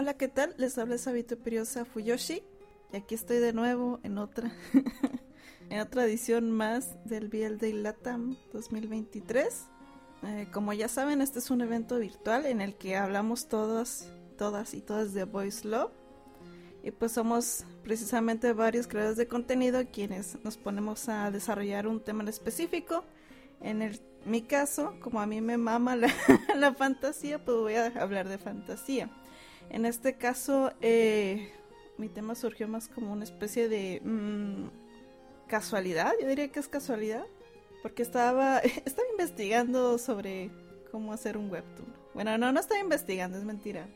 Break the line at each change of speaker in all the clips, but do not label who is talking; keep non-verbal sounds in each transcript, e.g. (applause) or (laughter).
Hola, ¿qué tal? Les habla Sabito Periosa Fuyoshi y aquí estoy de nuevo en otra (laughs) en otra edición más del BL Latam 2023. Eh, como ya saben, este es un evento virtual en el que hablamos todos, todas y todas de Voice Love. Y pues somos precisamente varios creadores de contenido quienes nos ponemos a desarrollar un tema en específico. En el, mi caso, como a mí me mama la, (laughs) la fantasía, pues voy a hablar de fantasía. En este caso, eh, mi tema surgió más como una especie de mm, casualidad, yo diría que es casualidad, porque estaba, (laughs) estaba investigando sobre cómo hacer un webtoon. Bueno, no, no estaba investigando, es mentira.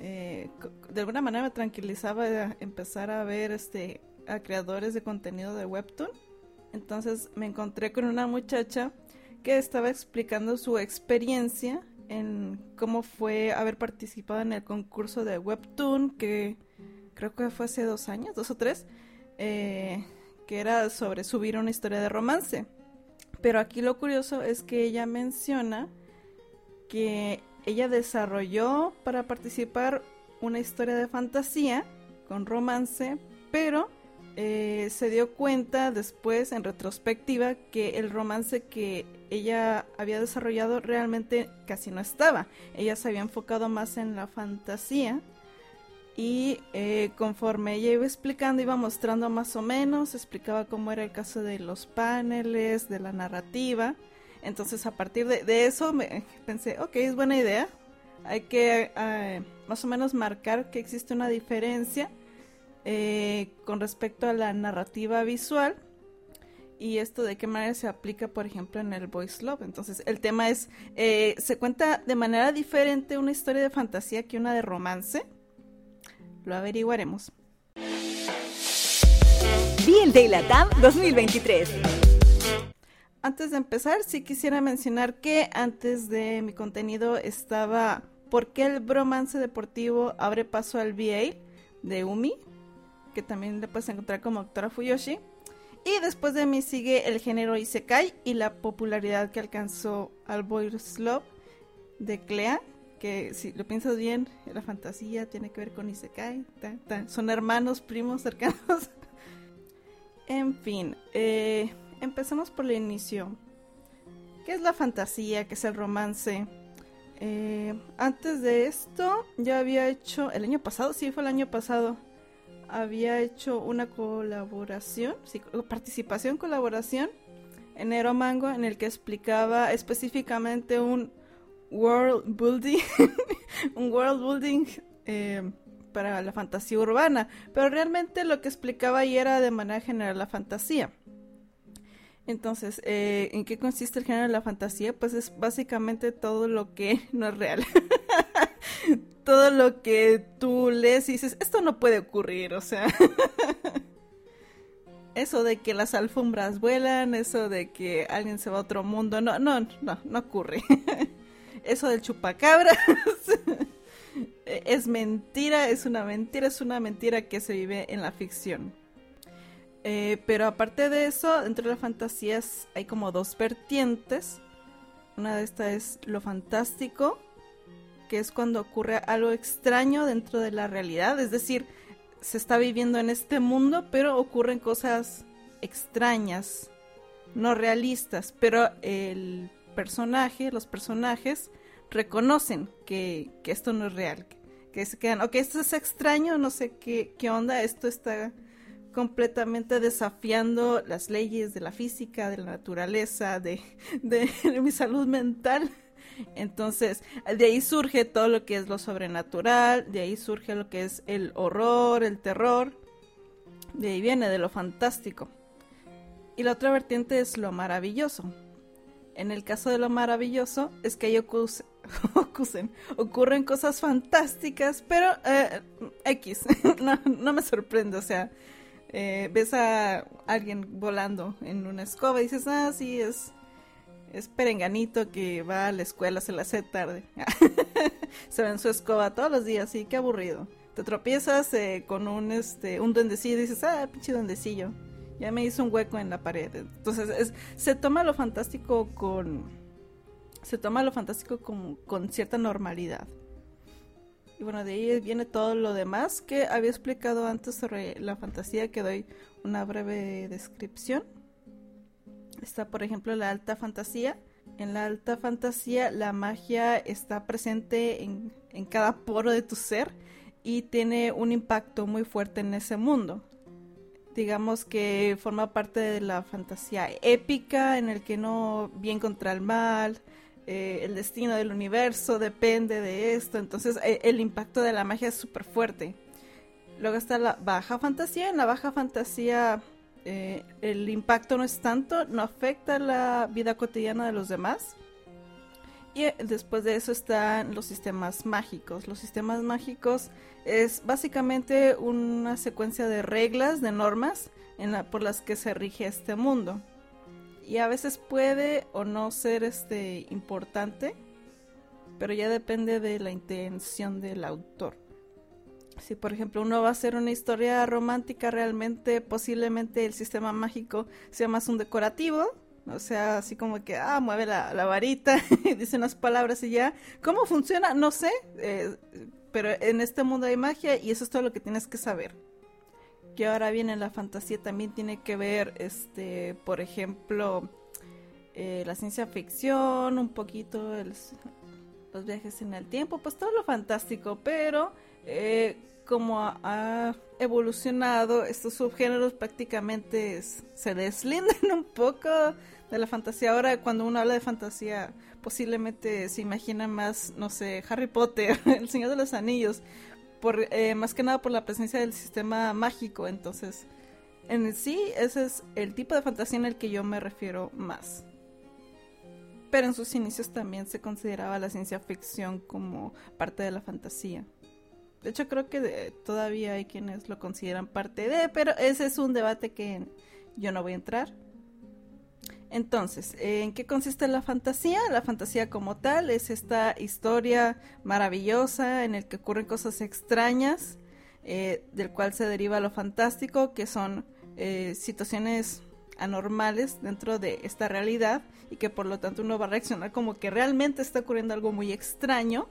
Eh, de alguna manera me tranquilizaba empezar a ver este a creadores de contenido de webtoon. Entonces me encontré con una muchacha que estaba explicando su experiencia en cómo fue haber participado en el concurso de webtoon que creo que fue hace dos años, dos o tres. Eh, que era sobre subir una historia de romance. Pero aquí lo curioso es que ella menciona que ella desarrolló para participar una historia de fantasía con romance, pero eh, se dio cuenta después, en retrospectiva, que el romance que ella había desarrollado realmente casi no estaba. Ella se había enfocado más en la fantasía y eh, conforme ella iba explicando, iba mostrando más o menos, explicaba cómo era el caso de los paneles, de la narrativa. Entonces a partir de, eso me, pensé, ok, es buena idea. Hay que eh, más o menos marcar que existe una diferencia eh, con respecto a la narrativa visual y esto de qué manera se aplica, por ejemplo, en el voice love. Entonces, el tema es, se cuenta de manera diferente una historia de fantasía que una de romance. Lo averiguaremos.
BL Latam 2023.
Antes de empezar, sí quisiera mencionar que antes de mi contenido estaba ¿Por qué el bromance deportivo abre paso al VA? de Umi, que también le puedes encontrar como Doctora Fuyoshi. Y después de mí sigue el género Isekai y la popularidad que alcanzó al Boys Love de Clea, que si lo piensas bien, la fantasía tiene que ver con Isekai, son hermanos, primos cercanos. (laughs) en fin, eh, empecemos por el inicio. ¿Qué es la fantasía? ¿Qué es el romance? Eh, antes de esto, yo había hecho, el año pasado, sí, fue el año pasado, había hecho una colaboración, participación, colaboración en Mango en el que explicaba específicamente un world building, (laughs) un world building eh, para la fantasía urbana, pero realmente lo que explicaba ahí era de manera general la fantasía. Entonces, eh, ¿en qué consiste el género de la fantasía? Pues es básicamente todo lo que (laughs) no es real. Todo lo que tú lees y dices, esto no puede ocurrir, o sea. (laughs) eso de que las alfombras vuelan, eso de que alguien se va a otro mundo, no, no, no, no ocurre (laughs) eso del chupacabras (laughs) es mentira, es una mentira, es una mentira que se vive en la ficción. Eh, pero aparte de eso, dentro de las fantasías hay como dos vertientes. Una de estas es lo fantástico, que es cuando ocurre algo extraño dentro de la realidad, es decir, se está viviendo en este mundo, pero ocurren cosas extrañas, no realistas, pero el personaje, los personajes reconocen que, esto no es real, que, se quedan, ok, esto es extraño, no sé qué, qué onda, esto está completamente desafiando las leyes de la física, de la naturaleza, de, de, (laughs) mi salud mental. Entonces, de ahí surge todo lo que es lo sobrenatural, de ahí surge lo que es el horror, el terror, de ahí viene de lo fantástico. Y la otra vertiente es lo maravilloso, en el caso de lo maravilloso es que ahí (laughs) ocurren cosas fantásticas, pero eh, X, (laughs) no, me sorprende, o sea, eh, ves a alguien volando en una escoba y dices, ah, sí, es, es perenganito que va a la escuela, se la hace tarde. (laughs) se ve en su escoba todos los días, sí, qué aburrido. Te tropiezas eh, con un, este, un duendecillo y dices, ah, pinche duendecillo ya me hizo un hueco en la pared. Entonces, se toma lo fantástico con. Se toma lo fantástico con, con cierta normalidad. Y bueno, de ahí viene todo lo demás que había explicado antes sobre la fantasía, que doy una breve descripción. Está, por ejemplo, la alta fantasía. En la alta fantasía la magia está presente en, en cada poro de tu ser y tiene un impacto muy fuerte en ese mundo. Digamos que forma parte de la fantasía épica en el que no bien contra el mal, eh, el destino del universo depende de esto, entonces eh, el impacto de la magia es súper fuerte. Luego está la baja fantasía, en la baja fantasía eh, el impacto no es tanto, no afecta la vida cotidiana de los demás. Y después de eso están los sistemas mágicos. Los sistemas mágicos es básicamente una secuencia de reglas, de normas por las que se rige este mundo y a veces puede o no ser este importante, pero ya depende de la intención del autor. Si por ejemplo uno va a hacer una historia romántica, realmente posiblemente el sistema mágico sea más un decorativo, o sea, así como que, ah, mueve la, varita (laughs) y dice unas palabras y ya. ¿Cómo funciona? No sé, eh, pero en este mundo hay magia y eso es todo lo que tienes que saber que ahora viene la fantasía también tiene que ver, este, por ejemplo, eh, la ciencia ficción, un poquito los viajes en el tiempo, pues todo lo fantástico, pero eh, como ha, evolucionado, estos subgéneros prácticamente se deslindan (laughs) un poco de la fantasía. Ahora cuando uno habla de fantasía, posiblemente se imagina más, no sé, Harry Potter, (laughs) El Señor de los Anillos, por, eh, más que nada por la presencia del sistema mágico. Entonces, en sí, ese es el tipo de fantasía en el que yo me refiero más. Pero en sus inicios también se consideraba la ciencia ficción como parte de la fantasía. De hecho, creo que todavía hay quienes lo consideran parte de, pero ese es un debate que yo no voy a entrar. Entonces, ¿en qué consiste la fantasía? La fantasía como tal es esta historia maravillosa en el que ocurren cosas extrañas, eh, del cual se deriva lo fantástico, que son eh, situaciones anormales dentro de esta realidad y que por lo tanto uno va a reaccionar como que realmente está ocurriendo algo muy extraño.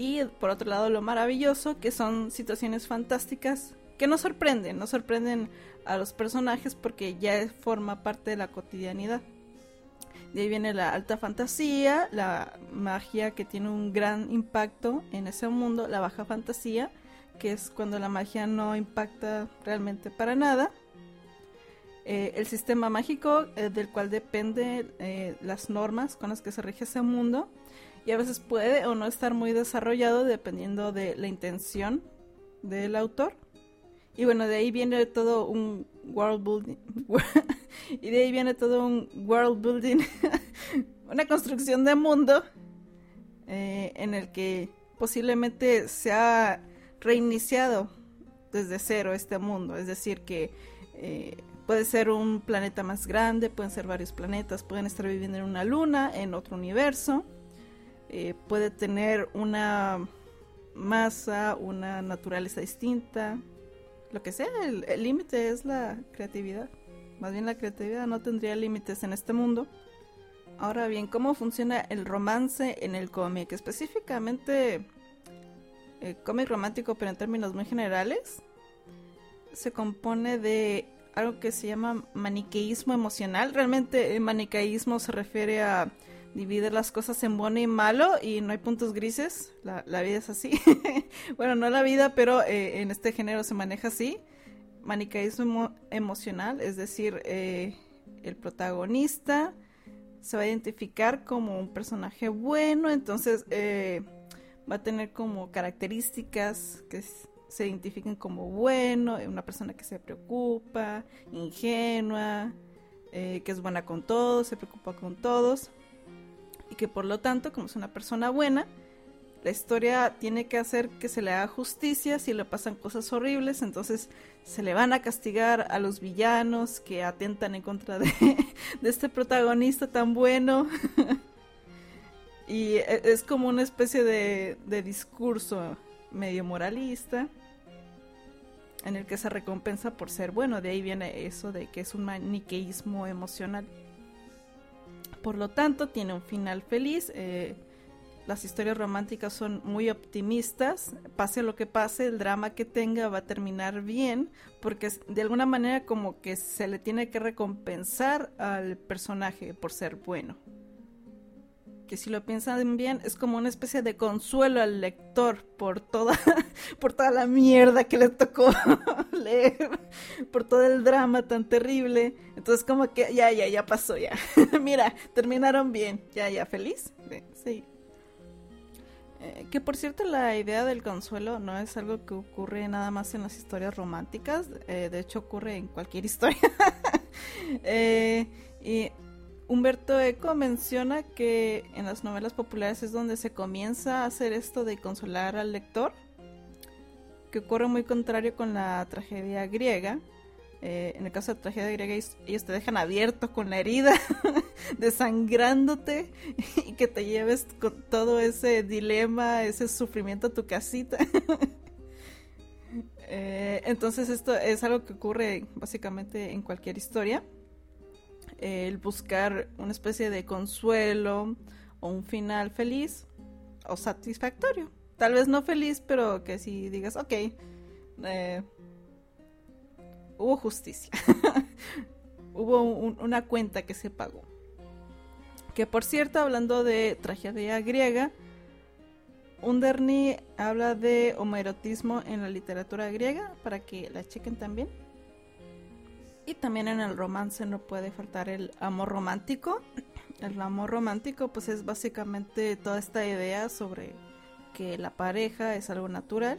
Y por otro lado lo maravilloso, que son situaciones fantásticas que nos sorprenden, nos sorprenden a los personajes porque ya forma parte de la cotidianidad. De ahí viene la alta fantasía, la magia que tiene un gran impacto en ese mundo, la baja fantasía, que es cuando la magia no impacta realmente para nada. Eh, el sistema mágico eh, del cual depende eh, las normas con las que se rige ese mundo y a veces puede o no estar muy desarrollado dependiendo de la intención del autor. Y bueno, de ahí viene todo un world building. (laughs) y de ahí viene todo un world building. (laughs) una construcción de mundo eh, en el que posiblemente se ha reiniciado desde cero este mundo. Es decir, que eh, puede ser un planeta más grande, pueden ser varios planetas, pueden estar viviendo en una luna, en otro universo. Eh, puede tener una masa, una naturaleza distinta, lo que sea, el límite es la creatividad. Más bien la creatividad no tendría límites en este mundo. Ahora bien, ¿cómo funciona el romance en el cómic? Específicamente, el eh, cómic romántico, pero en términos muy generales, se compone de algo que se llama maniqueísmo emocional. Realmente el maniqueísmo se refiere a divide las cosas en bueno y malo y no hay puntos grises. La, vida es así. (laughs) bueno, no la vida, pero eh, en este género se maneja así. Manicaísmo emocional, es decir, eh, el protagonista se va a identificar como un personaje bueno, entonces eh, va a tener como características que se identifiquen como bueno, una persona que se preocupa, ingenua, que es buena con todos, se preocupa con todos y que por lo tanto, como es una persona buena, la historia tiene que hacer que se le haga justicia si le pasan cosas horribles, entonces se le van a castigar a los villanos que atentan en contra de, (laughs) este protagonista tan bueno. (laughs) y e, es como una especie de, de discurso medio moralista en el que se recompensa por ser bueno. De ahí viene eso de que es un maniqueísmo emocional. Por lo tanto, tiene un final feliz. Eh, las historias románticas son muy optimistas, pase lo que pase, el drama que tenga va a terminar bien, porque de alguna manera como que se le tiene que recompensar al personaje por ser bueno. Que si lo piensan bien, es como una especie de consuelo al lector por toda, (laughs) por toda la mierda que le tocó (laughs) leer, por todo el drama tan terrible. Entonces como que ya, ya, ya pasó, ya. (laughs) Mira, terminaron bien, ya, ya, feliz. Sí, eh, que por cierto la idea del consuelo no es algo que ocurre nada más en las historias románticas, eh, de hecho ocurre en cualquier historia. Eh, y Humberto Eco menciona que en las novelas populares es donde se comienza a hacer esto de consolar al lector, que ocurre muy contrario con la tragedia griega, eh, en el caso de la tragedia griega, ellos te dejan abierto con la herida, (laughs) desangrándote (laughs) y que te lleves con todo ese dilema, ese sufrimiento a tu casita. (laughs) Eh, entonces esto es algo que ocurre básicamente en cualquier historia. El buscar una especie de consuelo o un final feliz o satisfactorio. Tal vez no feliz, pero que si digas, ok, eh, hubo justicia. (laughs) hubo una cuenta que se pagó. Que por cierto, hablando de tragedia griega, Underni habla de homoerotismo en la literatura griega, para que la chequen también. Y también en el romance no puede faltar el amor romántico. El amor romántico pues es básicamente toda esta idea sobre que la pareja es algo natural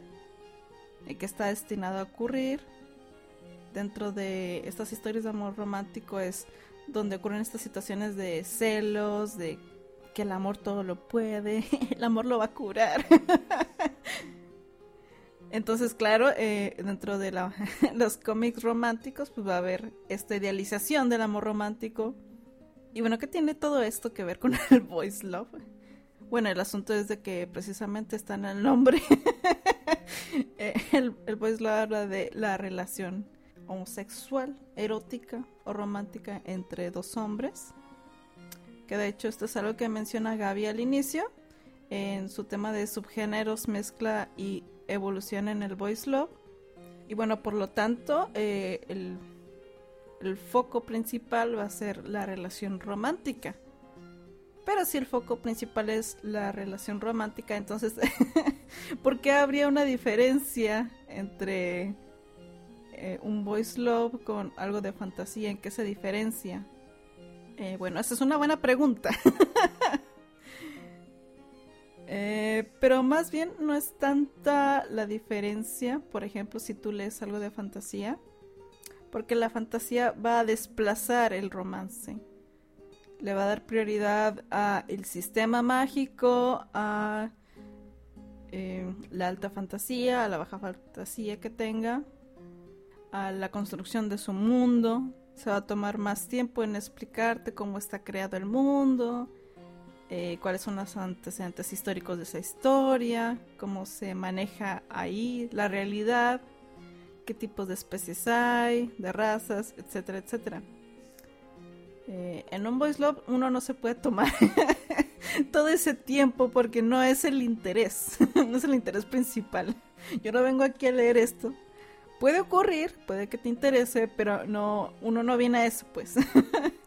y que está destinado a ocurrir dentro de estas historias de amor romántico es donde ocurren estas situaciones de celos, de que el amor todo lo puede, (laughs) el amor lo va a curar. (laughs) Entonces, claro, eh, dentro de (laughs) los cómics románticos, pues va a haber esta idealización del amor romántico. Y bueno, ¿qué tiene todo esto que ver con (laughs) el voice love? Bueno, el asunto es de que precisamente está en el nombre. (laughs) Eh, el, el voice love habla de la relación homosexual, erótica o romántica entre dos hombres. Que de hecho esto es algo que menciona Gaby al inicio en su tema de subgéneros, mezcla y evolución en el voice love. Y bueno, por lo tanto, eh, el, el foco principal va a ser la relación romántica. Pero si el foco principal es la relación romántica, entonces, (laughs) ¿por qué habría una diferencia entre eh, un voice love con algo de fantasía? ¿En qué se diferencia? Eh, bueno, esa es una buena pregunta. (laughs) Eh, pero más bien no es tanta la diferencia, por ejemplo, si tú lees algo de fantasía, porque la fantasía va a desplazar el romance. Le va a dar prioridad a el sistema mágico, a la alta fantasía, a la baja fantasía que tenga a la construcción de su mundo. Se va a tomar más tiempo en explicarte cómo está creado el mundo, eh, cuáles son los antecedentes históricos de esa historia, cómo se maneja ahí la realidad, qué tipos de especies hay, de razas, etcétera, etcétera. Eh, en un voice love uno no se puede tomar (laughs) todo ese tiempo porque no es el interés, (laughs) no es el interés principal. Yo no vengo aquí a leer esto Puede ocurrir, puede que te interese, pero no, uno no viene a eso, pues. (laughs)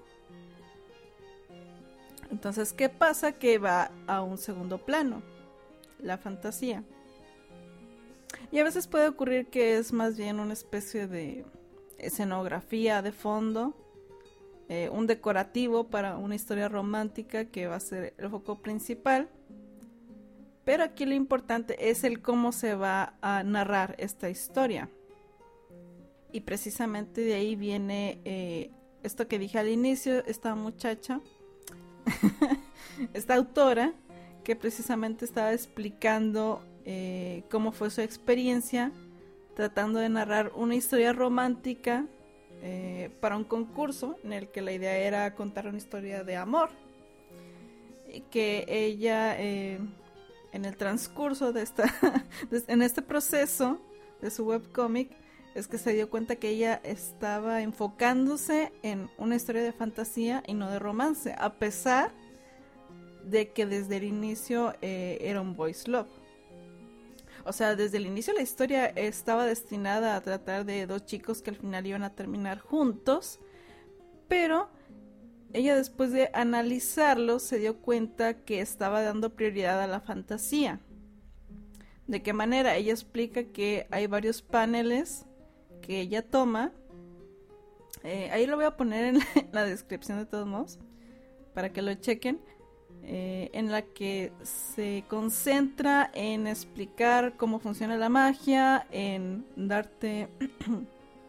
Entonces, ¿qué pasa? Que va a un segundo plano, la fantasía. Y a veces puede ocurrir que es más bien una especie de escenografía de fondo, eh, un decorativo para una historia romántica que va a ser el foco principal. Pero aquí lo importante es el cómo se va a narrar esta historia. Y precisamente de ahí viene eh, esto que dije al inicio, esta muchacha, (laughs) esta autora, que precisamente estaba explicando eh, cómo fue su experiencia tratando de narrar una historia romántica eh, para un concurso en el que la idea era contar una historia de amor. Y que ella, en el transcurso de esta, (laughs) en este proceso de su webcomic, es que se dio cuenta que ella estaba enfocándose en una historia de fantasía y no de romance, a pesar de que desde el inicio eh, era un boys love. O sea, desde el inicio la historia estaba destinada a tratar de dos chicos que al final iban a terminar juntos, pero ella después de analizarlo se dio cuenta que estaba dando prioridad a la fantasía. ¿De qué manera? Ella explica que hay varios paneles que ella toma. Eh, ahí lo voy a poner en la descripción de todos modos para que lo chequen eh, en la que se concentra en explicar cómo funciona la magia, en darte,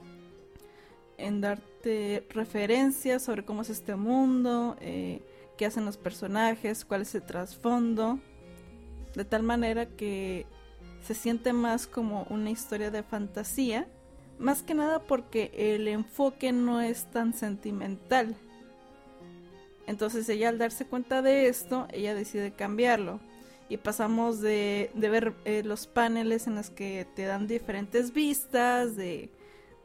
(clears throat) en darte referencias sobre cómo es este mundo, eh, qué hacen los personajes, cuál es el trasfondo, de tal manera que se siente más como una historia de fantasía, más que nada porque el enfoque no es tan sentimental entonces ella al darse cuenta de esto, ella decide cambiarlo. Y pasamos de, ver eh, los paneles en los que te dan diferentes vistas de,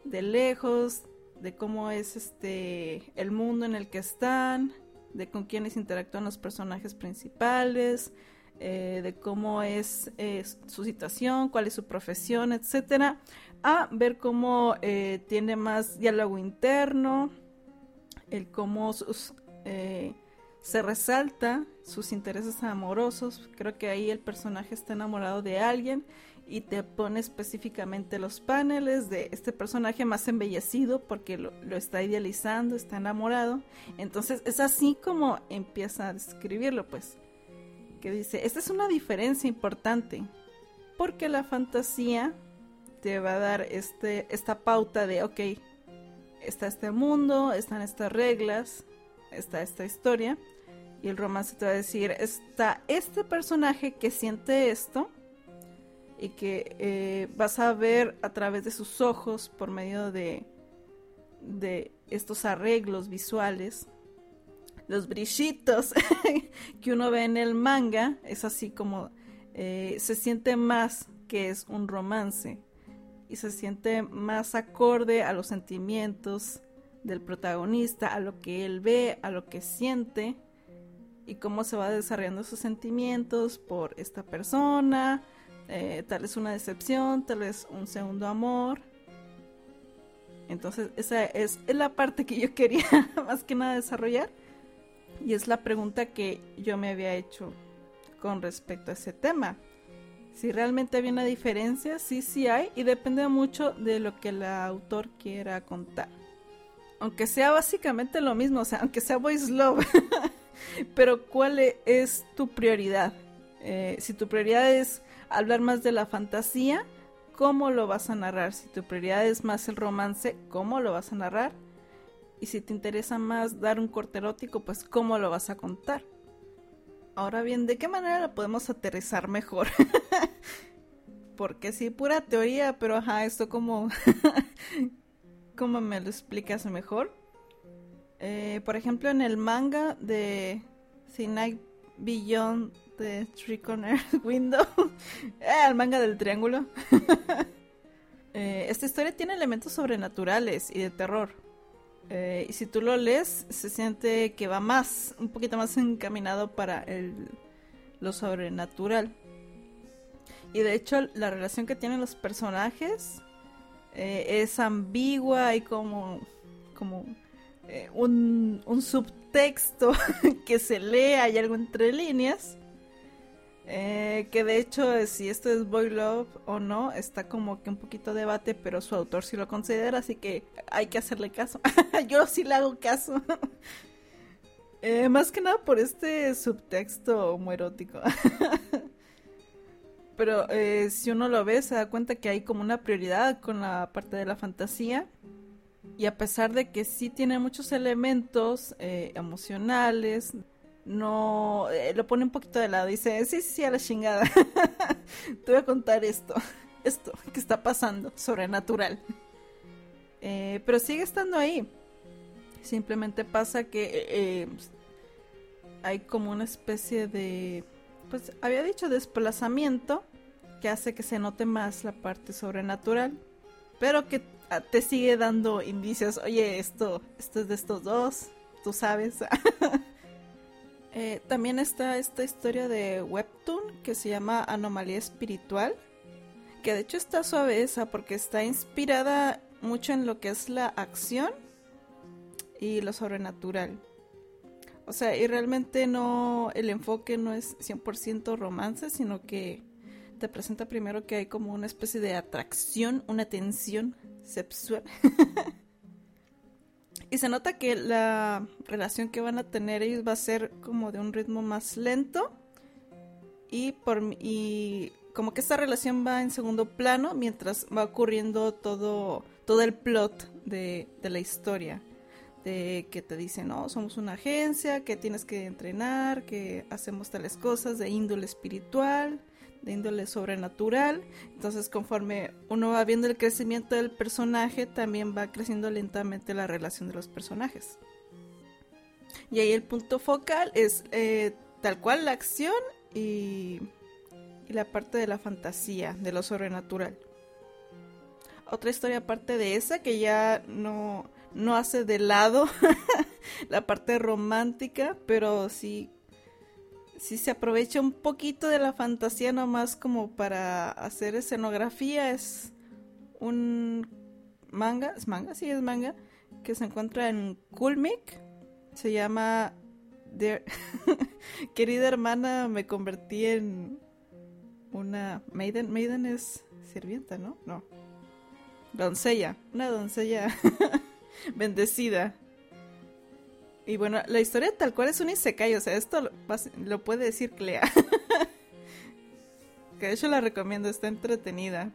lejos, de cómo es este el mundo en el que están, de con quiénes interactúan los personajes principales, eh, de cómo es su situación, cuál es su profesión, etcétera, a ver cómo eh, tiene más diálogo interno, el cómo sus eh, se resalta sus intereses amorosos. Creo que ahí el personaje está enamorado de alguien y te pone específicamente los paneles de este personaje más embellecido porque lo, está idealizando, está enamorado. Entonces es así como empieza a describirlo, pues. Que dice, esta es una diferencia importante porque la fantasía te va a dar este, esta pauta de, ok, está este mundo, están estas reglas, está esta historia y el romance te va a decir, está este personaje que siente esto y que eh, vas a ver a través de sus ojos por medio de, de estos arreglos visuales, los brillitos (laughs) que uno ve en el manga, es así como eh, se siente más que es un romance y se siente más acorde a los sentimientos del protagonista, a lo que él ve, a lo que siente y cómo se va desarrollando sus sentimientos por esta persona, eh, tal vez una decepción, tal vez un segundo amor. Entonces esa es, la parte que yo (laughs) quería más que nada desarrollar y es la pregunta que yo me había hecho con respecto a ese tema. Si realmente había una diferencia, sí, sí hay y depende mucho de lo que el autor quiera contar aunque sea básicamente lo mismo, o sea, aunque sea voice love, (laughs) pero ¿cuál e-, es tu prioridad? Eh, si tu prioridad es hablar más de la fantasía, ¿cómo lo vas a narrar? Si tu prioridad es más el romance, ¿cómo lo vas a narrar? Y si te interesa más dar un corte erótico, pues ¿cómo lo vas a contar? Ahora bien, ¿de qué manera lo podemos aterrizar mejor? (laughs) Porque sí, pura teoría, pero ajá, esto como (laughs) cómo me lo explicas mejor. Eh, por ejemplo, en el manga de Sinai Beyond the Three (laughs) Window, eh, el manga del triángulo. Eh, esta historia tiene elementos sobrenaturales y de terror. Y si tú lo lees, se siente que va más, un poquito más encaminado para el, lo sobrenatural. Y de hecho, la relación que tienen los personajes eh, es ambigua, y como, como eh, un, subtexto (laughs) que se lee, hay algo entre líneas. Eh, que de hecho, si esto es Boy Love o no, está como que un poquito debate, pero su autor sí lo considera, así que hay que hacerle caso. (laughs) Yo sí le hago caso. (laughs) más que nada por este subtexto homoerótico. (laughs) pero eh, si uno lo ve se da cuenta que hay como una prioridad con la parte de la fantasía y a pesar de que sí tiene muchos elementos eh, emocionales no eh, lo pone un poquito de lado dice sí sí sí a la chingada (laughs) te voy a contar esto (laughs) esto que está pasando sobrenatural. Pero sigue estando ahí. Simplemente pasa que hay como una especie de pues había dicho desplazamiento que hace que se note más la parte sobrenatural, pero que ah, te sigue dando indicios, oye, esto, esto es de estos dos, tú sabes. (laughs) Eh, también está esta historia de Webtoon que se llama Anomalía Espiritual, que de hecho está suaveza porque está inspirada mucho en lo que es la acción y lo sobrenatural. O sea, y realmente no, el enfoque no es 100% romance, sino que te presenta primero que hay como una especie de atracción, una tensión sexual. (laughs) y se nota que la relación que van a tener ellos va a ser como de un ritmo más lento y por y como que esta relación va en segundo plano mientras va ocurriendo todo todo el plot de, de la historia de que te dicen, no, somos una agencia, que tienes que entrenar, que hacemos tales cosas de índole espiritual, de índole sobrenatural. Entonces, conforme uno va viendo el crecimiento del personaje, también va creciendo lentamente la relación de los personajes. Y ahí el punto focal es eh, tal cual la acción y, y la parte de la fantasía, de lo sobrenatural. Otra historia aparte de esa que ya no, no hace de lado (laughs) la parte romántica, pero sí si se aprovecha un poquito de la fantasía nomás como para hacer escenografía. Es un manga, es manga, sí es manga, que se encuentra en Kulmik. Se llama (laughs) Querida hermana, me convertí en una maiden. Maiden es sirvienta, ¿no? No. Doncella, una doncella (laughs) bendecida. Y bueno, la historia tal cual es un isekai, o sea, esto lo, puede decir Clea. (laughs) que de hecho la recomiendo, está entretenida.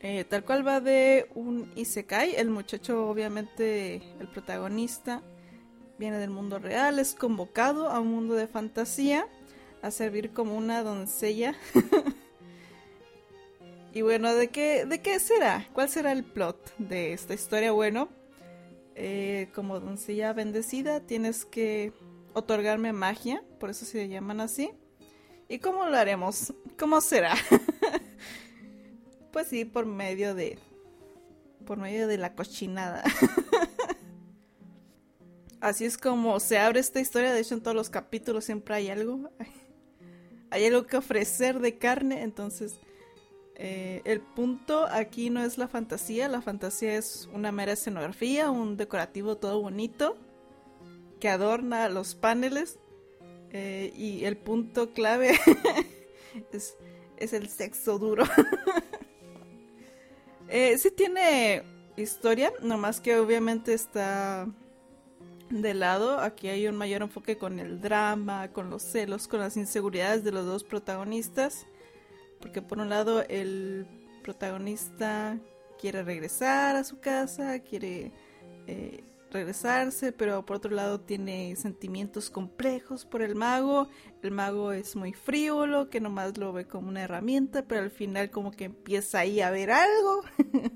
Eh, tal cual va de un isekai, el muchacho obviamente, el protagonista, viene del mundo real, es convocado a un mundo de fantasía a servir como una doncella. (laughs) y bueno, ¿de qué, ¿de qué será? ¿Cuál será el plot de esta historia? Bueno, eh, como doncella bendecida, tienes que otorgarme magia, por eso se llaman así. ¿Y cómo lo haremos? ¿Cómo será? (laughs) pues sí, por medio de. Por medio de la cochinada. (laughs) Así es como se abre esta historia. De hecho, en todos los capítulos siempre hay algo. (laughs) Hay algo que ofrecer de carne. Entonces, eh, el punto aquí no es la fantasía, la fantasía es una mera escenografía, un decorativo todo bonito que adorna los paneles eh, y el punto clave (laughs) es, el sexo duro. (laughs) eh, sí tiene historia, nomás que obviamente está de lado. Aquí hay un mayor enfoque con el drama, con los celos, con las inseguridades de los dos protagonistas. Porque por un lado el protagonista quiere regresar a su casa, quiere eh, regresarse, pero por otro lado tiene sentimientos complejos por el mago. El mago es muy frívolo, que nomás lo ve como una herramienta, pero al final como que empieza ahí a ver algo. (laughs)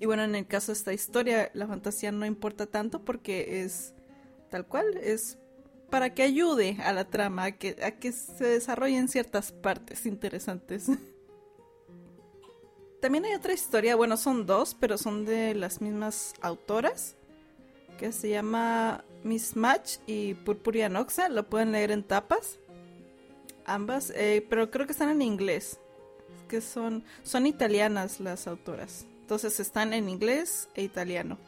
y bueno, en el caso de esta historia, la fantasía no importa tanto porque es tal cual, es para que ayude a la trama, a que, a que se desarrollen ciertas partes interesantes. (laughs) También hay otra historia, bueno, son dos, pero son de las mismas autoras, que se llama Miss Match y Purpuria Noxa, lo pueden leer en tapas, ambas, eh, pero creo que están en inglés, que son, son italianas las autoras, entonces están en inglés e italiano.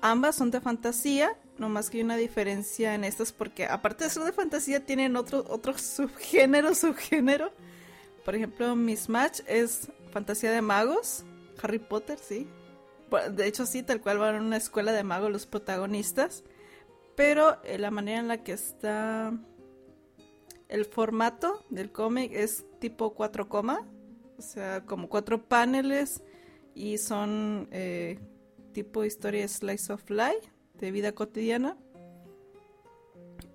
Ambas son de fantasía no más que hay una diferencia en estas porque aparte de ser de fantasía tienen otro, otro subgénero, (laughs) subgénero. Por ejemplo, Miss Match es fantasía de magos. Harry Potter, sí. De hecho, sí, tal cual van a una escuela de magos los protagonistas. Pero eh, la manera en la que está el formato del cómic es tipo 4 coma. O sea, como cuatro paneles. Y son eh, tipo historia slice of life de vida cotidiana.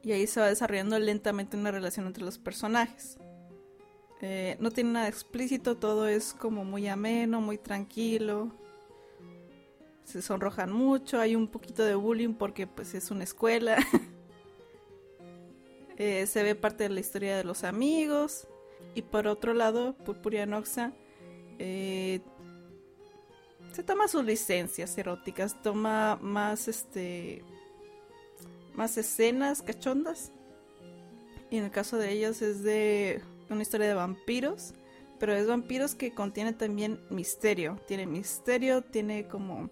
Y ahí se va desarrollando lentamente una relación entre los personajes. Eh, no tiene nada explícito, todo es como muy ameno, muy tranquilo. Se sonrojan mucho, hay un poquito de bullying porque pues es una escuela. (laughs) Eh, se ve parte de la historia de los amigos. Y por otro lado, Purpuria Noxa eh, se toma sus licencias eróticas, toma más este más escenas cachondas. Y en el caso de ellos es de una historia de vampiros. Pero es vampiros que contiene también misterio. Tiene misterio, tiene como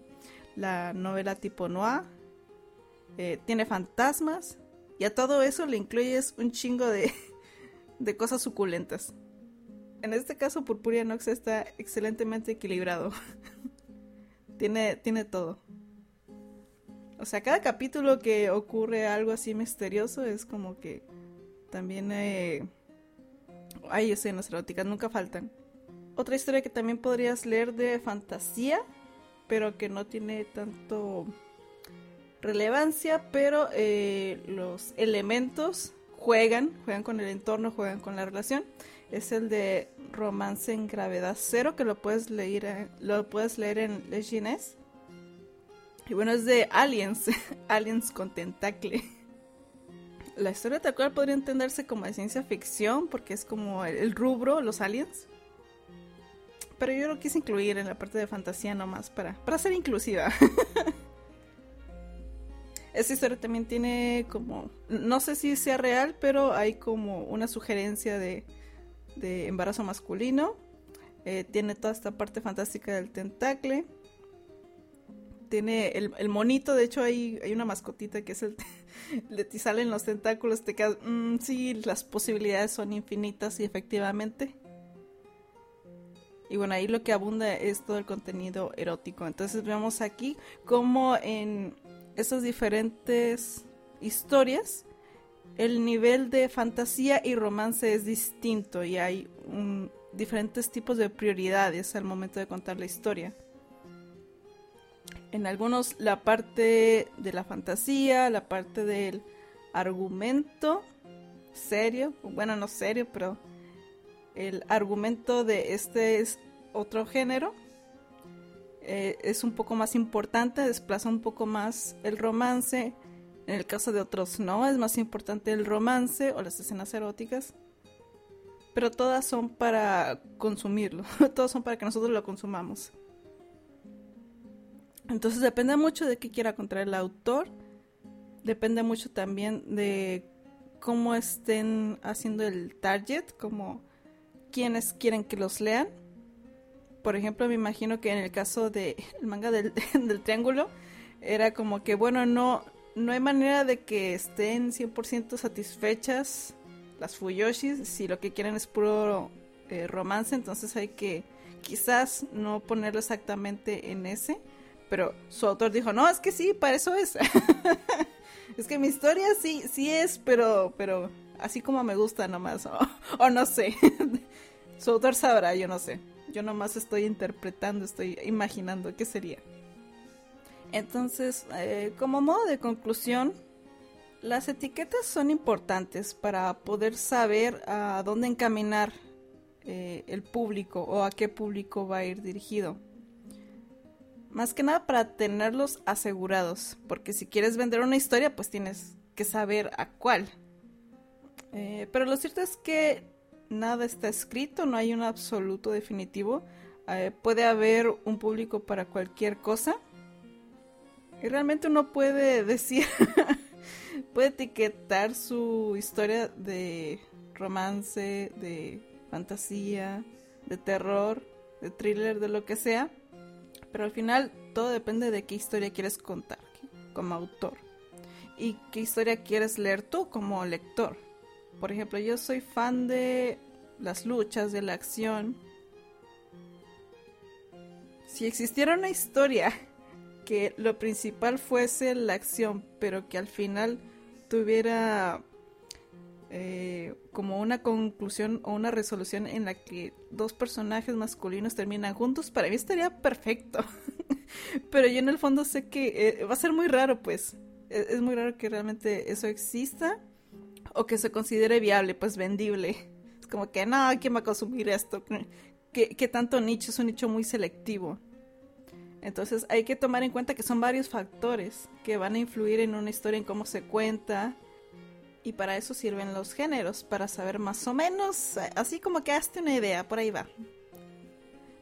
la novela tipo noir. Eh, tiene fantasmas. Y a todo eso le incluyes un chingo de, (laughs) de cosas suculentas. En este caso, Purpuria Nox está excelentemente equilibrado. (laughs) tiene, tiene todo. O sea, cada capítulo que ocurre algo así misterioso es como que también eh, hay escenas eróticas, nunca faltan. Otra historia que también podrías leer de fantasía, pero que no tiene tanto relevancia, pero eh, los elementos juegan, juegan con el entorno, juegan con la relación. Es el de Romance en Gravedad Cero, que lo puedes leer, eh, lo puedes leer en Legines. Y bueno, es de aliens, (laughs) aliens con tentacle. La historia tal cual podría entenderse como de ciencia ficción, porque es como el, rubro, los aliens. Pero yo lo quise incluir en la parte de fantasía nomás para, para ser inclusiva. (laughs) Esta historia también tiene como, no sé si sea real, pero hay como una sugerencia de, de embarazo masculino. Eh, tiene toda esta parte fantástica del tentacle tiene el, monito, de hecho hay, hay una mascotita que es el... (laughs) le te salen los tentáculos, te quedas... Mm, sí, las posibilidades son infinitas y efectivamente. Y bueno, ahí lo que abunda es todo el contenido erótico. Entonces vemos aquí como en esas diferentes historias el nivel de fantasía y romance es distinto y hay diferentes tipos de prioridades al momento de contar la historia en algunos la parte de la fantasía, la parte del argumento serio, bueno, no serio, pero el argumento de este es otro género. Eh, es un poco más importante, desplaza un poco más el romance. En el caso de otros no, es más importante el romance o las escenas eróticas. Pero todas son para consumirlo, (laughs) todas son para que nosotros lo consumamos. Entonces depende mucho de qué quiera contar el autor. Depende mucho también de cómo estén haciendo el target, como quienes quieren que los lean. Por ejemplo, me imagino que en el caso del manga (laughs) del, triángulo, era como que, bueno, no, no hay manera de que estén 100% satisfechas las Fuyoshis si lo que quieren es puro eh, romance, entonces hay que quizás no ponerlo exactamente en ese pero su autor dijo, no, es que sí, para eso es. (laughs) es que mi historia sí, sí es, pero, pero así como me gusta nomás, (laughs) o, no sé. (laughs) su autor sabrá, yo no sé. Yo nomás estoy interpretando, estoy imaginando qué sería. Entonces, eh, como modo de conclusión, las etiquetas son importantes para poder saber a dónde encaminar eh, el público o a qué público va a ir dirigido. Más que nada para tenerlos asegurados, porque si quieres vender una historia, pues tienes que saber a cuál. Eh, pero lo cierto es que nada está escrito, no hay un absoluto definitivo. Eh, puede haber un público para cualquier cosa. Y realmente uno puede (laughs) decir, puede etiquetar su historia de romance, de fantasía, de terror, de thriller, de lo que sea pero al final todo depende de qué historia quieres contar como autor y qué historia quieres leer tú como lector. Por ejemplo, yo soy fan de las luchas, de la acción. Si existiera una historia que lo principal fuese la acción, pero que al final tuviera eh, como una conclusión o una resolución en la que dos personajes masculinos terminan juntos, para mí estaría perfecto. (laughs) Pero yo en el fondo sé que eh, va a ser muy raro, pues. Es, es, muy raro que realmente eso exista o que se considere viable, pues vendible. Es como que, no, ¿quién va a consumir esto? (laughs) ¿Qué, qué tanto nicho? Es un nicho muy selectivo. Entonces hay que tomar en cuenta que son varios factores que van a influir en una historia, en cómo se cuenta, y para eso sirven los géneros, para saber más o menos, así como que hazte una idea, por ahí va.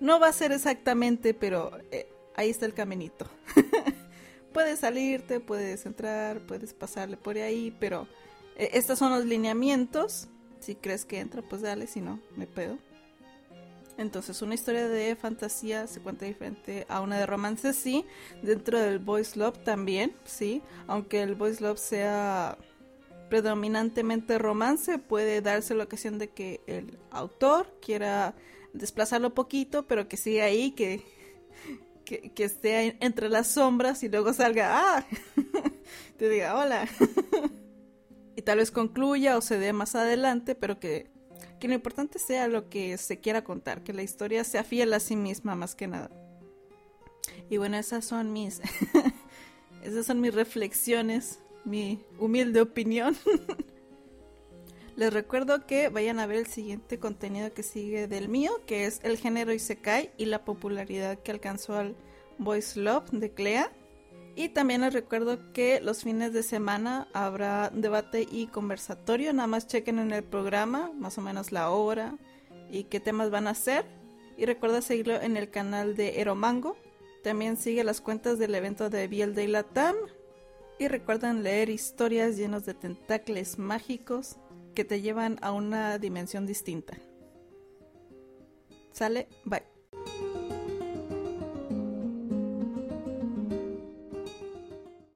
No va a ser exactamente, pero eh, ahí está el caminito. (laughs) puedes salirte, puedes entrar, puedes pasarle por ahí, pero eh, estos son los lineamientos. Si crees que entra, pues dale, si no, me pedo. Entonces, una historia de fantasía se cuenta diferente a una de romance, sí. Dentro del boys love también, sí. Aunque el boys love sea predominantemente romance, puede darse la ocasión de que el autor quiera desplazarlo poquito, pero que siga ahí, que, que, que esté entre las sombras y luego salga, ah, (laughs) te diga hola. (laughs) y tal vez concluya o se dé más adelante, pero que que lo importante sea lo que se quiera contar, que la historia sea fiel a sí misma más que nada. Y bueno, esas son mis (laughs) esas son mis reflexiones, mi humilde opinión. (laughs) Les recuerdo que vayan a ver el siguiente contenido que sigue del mío, que es el género Isekai y la popularidad que alcanzó al Voice Love de Clea. Y también les recuerdo que los fines de semana habrá debate y conversatorio. Nada más chequen en el programa, más o menos la hora y qué temas van a ser. Y recuerda seguirlo en el canal de Eromango. También sigue las cuentas del evento de Biel de Latam. Y recuerden leer historias llenas de tentáculos mágicos que te llevan a una dimensión distinta. Sale, bye.